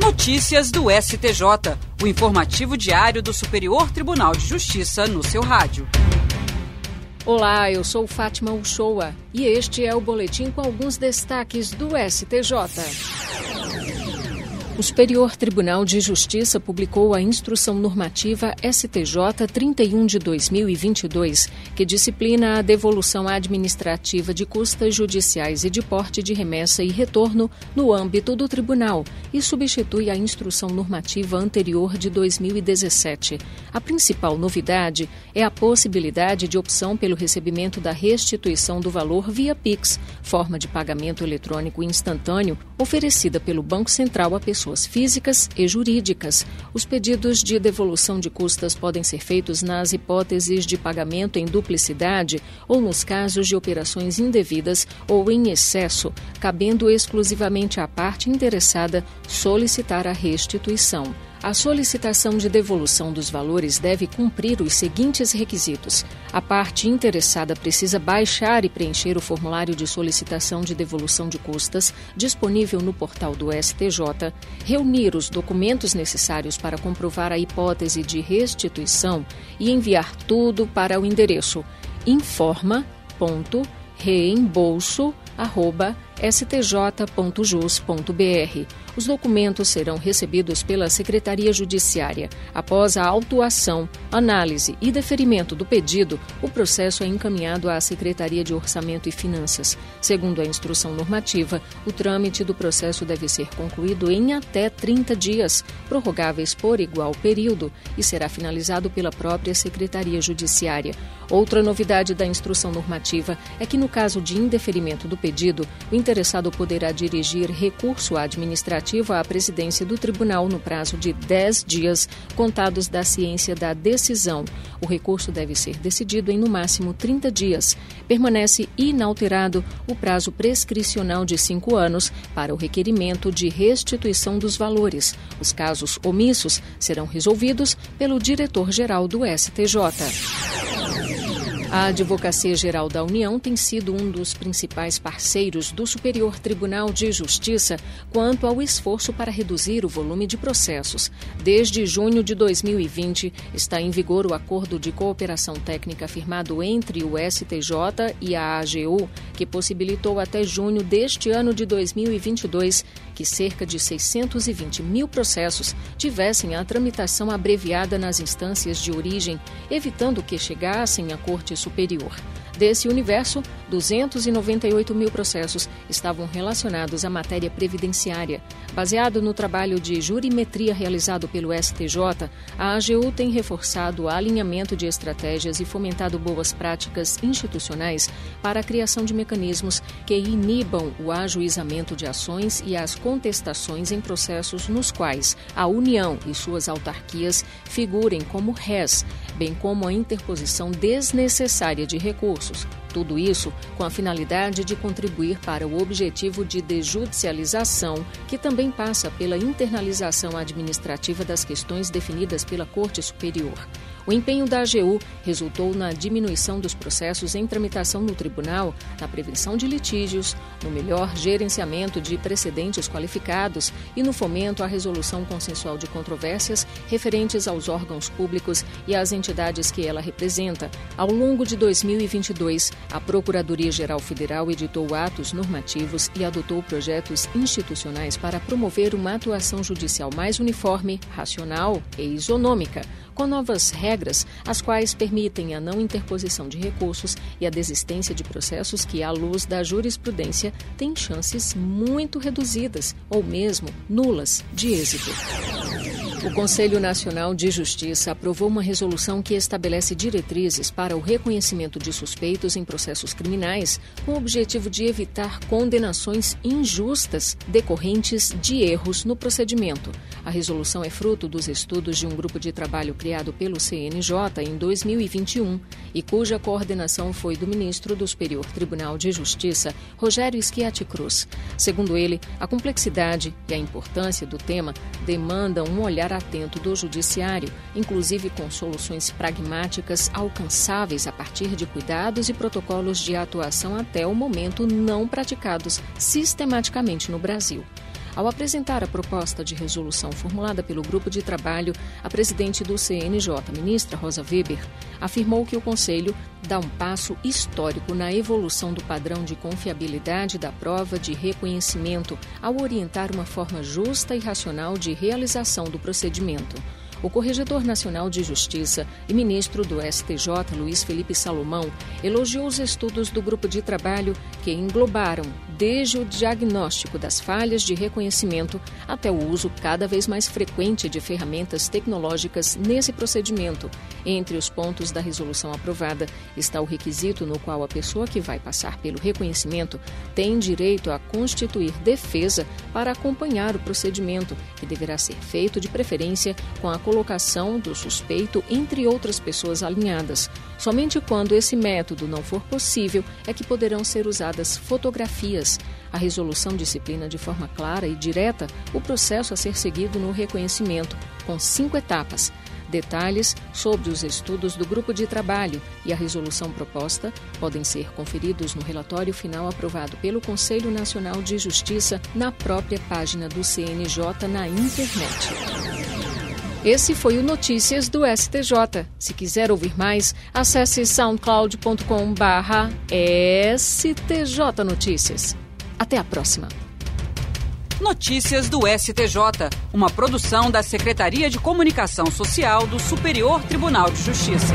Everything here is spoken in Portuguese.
Notícias do STJ, o informativo diário do Superior Tribunal de Justiça no seu rádio. Olá, eu sou Fátima Uchoa e este é o boletim com alguns destaques do STJ. O Superior Tribunal de Justiça publicou a Instrução Normativa STJ 31 de 2022, que disciplina a devolução administrativa de custas judiciais e de porte de remessa e retorno no âmbito do tribunal e substitui a Instrução Normativa anterior de 2017. A principal novidade é a possibilidade de opção pelo recebimento da restituição do valor via PIX, forma de pagamento eletrônico instantâneo oferecida pelo Banco Central a pessoas pessoas físicas e jurídicas. Os pedidos de devolução de custas podem ser feitos nas hipóteses de pagamento em duplicidade ou nos casos de operações indevidas ou em excesso, cabendo exclusivamente à parte interessada solicitar a restituição. A solicitação de devolução dos valores deve cumprir os seguintes requisitos. A parte interessada precisa baixar e preencher o formulário de solicitação de devolução de custas, disponível no portal do STJ, reunir os documentos necessários para comprovar a hipótese de restituição e enviar tudo para o endereço informa.reembolso.com stj.jus.br. Os documentos serão recebidos pela Secretaria Judiciária. Após a autuação, análise e deferimento do pedido, o processo é encaminhado à Secretaria de Orçamento e Finanças. Segundo a instrução normativa, o trâmite do processo deve ser concluído em até 30 dias, prorrogáveis por igual período, e será finalizado pela própria Secretaria Judiciária. Outra novidade da instrução normativa é que, no caso de indeferimento do pedido, o interessado poderá dirigir recurso administrativo à presidência do tribunal no prazo de 10 dias, contados da ciência da decisão. O recurso deve ser decidido em no máximo 30 dias. Permanece inalterado o prazo prescricional de cinco anos para o requerimento de restituição dos valores. Os casos omissos serão resolvidos pelo diretor-geral do STJ. A Advocacia Geral da União tem sido um dos principais parceiros do Superior Tribunal de Justiça quanto ao esforço para reduzir o volume de processos. Desde junho de 2020, está em vigor o acordo de cooperação técnica firmado entre o STJ e a AGU, que possibilitou até junho deste ano de 2022 que cerca de 620 mil processos tivessem a tramitação abreviada nas instâncias de origem, evitando que chegassem à Corte Superior. Desse universo, 298 mil processos estavam relacionados à matéria previdenciária. Baseado no trabalho de jurimetria realizado pelo STJ, a AGU tem reforçado o alinhamento de estratégias e fomentado boas práticas institucionais para a criação de mecanismos que inibam o ajuizamento de ações e as contestações em processos nos quais a União e suas autarquias figurem como réis, bem como a interposição desnecessária de recursos. Tudo isso com a finalidade de contribuir para o objetivo de desjudicialização, que também passa pela internalização administrativa das questões definidas pela Corte Superior. O empenho da AGU resultou na diminuição dos processos em tramitação no tribunal, na prevenção de litígios, no melhor gerenciamento de precedentes qualificados e no fomento à resolução consensual de controvérsias referentes aos órgãos públicos e às entidades que ela representa. Ao longo de 2022, a Procuradoria-Geral Federal editou atos normativos e adotou projetos institucionais para promover uma atuação judicial mais uniforme, racional e isonômica com novas regras, as quais permitem a não interposição de recursos e a desistência de processos que, à luz da jurisprudência, têm chances muito reduzidas ou mesmo nulas de êxito. O Conselho Nacional de Justiça aprovou uma resolução que estabelece diretrizes para o reconhecimento de suspeitos em processos criminais, com o objetivo de evitar condenações injustas decorrentes de erros no procedimento. A resolução é fruto dos estudos de um grupo de trabalho criado pelo CNJ em 2021 e cuja coordenação foi do ministro do Superior Tribunal de Justiça, Rogério Schiatti Cruz. Segundo ele, a complexidade e a importância do tema demandam um olhar atento do Judiciário, inclusive com soluções pragmáticas alcançáveis a partir de cuidados e protocolos de atuação até o momento não praticados sistematicamente no Brasil. Ao apresentar a proposta de resolução formulada pelo grupo de trabalho, a presidente do CNJ, ministra Rosa Weber, afirmou que o Conselho dá um passo histórico na evolução do padrão de confiabilidade da prova de reconhecimento ao orientar uma forma justa e racional de realização do procedimento. O Corregedor Nacional de Justiça e ministro do STJ, Luiz Felipe Salomão, elogiou os estudos do grupo de trabalho que englobaram desde o diagnóstico das falhas de reconhecimento até o uso cada vez mais frequente de ferramentas tecnológicas nesse procedimento. Entre os pontos da resolução aprovada está o requisito no qual a pessoa que vai passar pelo reconhecimento tem direito a constituir defesa para acompanhar o procedimento, que deverá ser feito de preferência com a colocação do suspeito entre outras pessoas alinhadas. Somente quando esse método não for possível é que poderão ser usadas fotografias a resolução disciplina de forma clara e direta o processo a ser seguido no reconhecimento, com cinco etapas. Detalhes sobre os estudos do grupo de trabalho e a resolução proposta podem ser conferidos no relatório final aprovado pelo Conselho Nacional de Justiça na própria página do CNJ na internet. Esse foi o Notícias do STJ. Se quiser ouvir mais, acesse soundcloud.com/stj Notícias. Até a próxima. Notícias do STJ, uma produção da Secretaria de Comunicação Social do Superior Tribunal de Justiça.